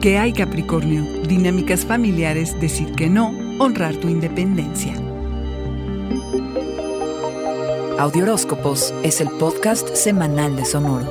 ¿Qué hay Capricornio? Dinámicas familiares, decir que no, honrar tu independencia. Audioróscopos es el podcast semanal de Sonoro.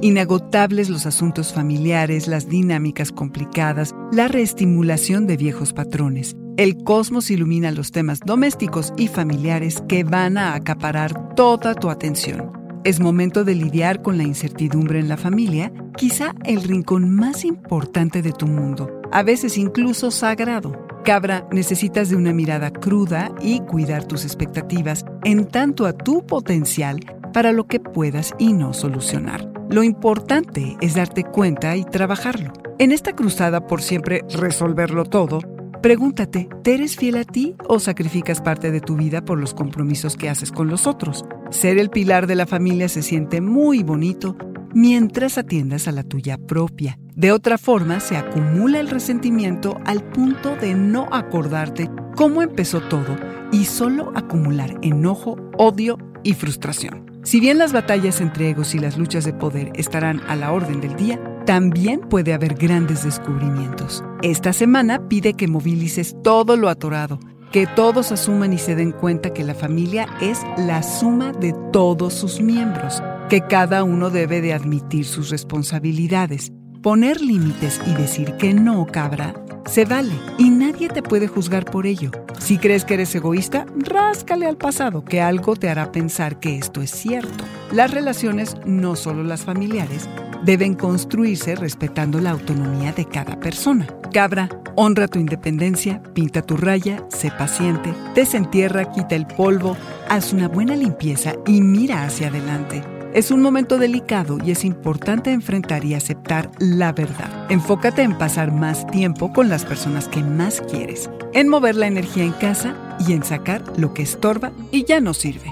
Inagotables los asuntos familiares, las dinámicas complicadas, la reestimulación de viejos patrones. El cosmos ilumina los temas domésticos y familiares que van a acaparar toda tu atención. Es momento de lidiar con la incertidumbre en la familia, quizá el rincón más importante de tu mundo, a veces incluso sagrado. Cabra, necesitas de una mirada cruda y cuidar tus expectativas en tanto a tu potencial para lo que puedas y no solucionar. Lo importante es darte cuenta y trabajarlo. En esta cruzada por siempre resolverlo todo, Pregúntate, ¿te eres fiel a ti o sacrificas parte de tu vida por los compromisos que haces con los otros? Ser el pilar de la familia se siente muy bonito mientras atiendas a la tuya propia. De otra forma, se acumula el resentimiento al punto de no acordarte cómo empezó todo y solo acumular enojo, odio y frustración. Si bien las batallas entre egos y las luchas de poder estarán a la orden del día, también puede haber grandes descubrimientos. Esta semana pide que movilices todo lo atorado, que todos asuman y se den cuenta que la familia es la suma de todos sus miembros, que cada uno debe de admitir sus responsabilidades. Poner límites y decir que no, cabra, se vale y nadie te puede juzgar por ello. Si crees que eres egoísta, ráscale al pasado, que algo te hará pensar que esto es cierto. Las relaciones, no solo las familiares, deben construirse respetando la autonomía de cada persona. Cabra, honra tu independencia, pinta tu raya, sé paciente, desentierra, quita el polvo, haz una buena limpieza y mira hacia adelante. Es un momento delicado y es importante enfrentar y aceptar la verdad. Enfócate en pasar más tiempo con las personas que más quieres, en mover la energía en casa y en sacar lo que estorba y ya no sirve.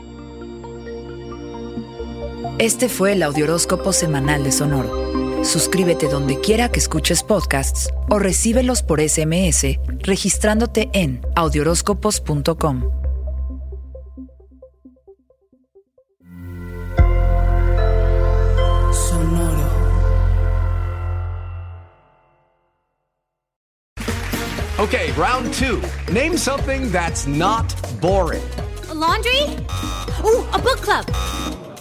Este fue el Audioróscopo Semanal de Sonoro. Suscríbete donde quiera que escuches podcasts o recíbelos por SMS registrándote en audioróscopos.com. Sonoro. Okay, round two. Name something that's not boring. A laundry? Ooh, a book club.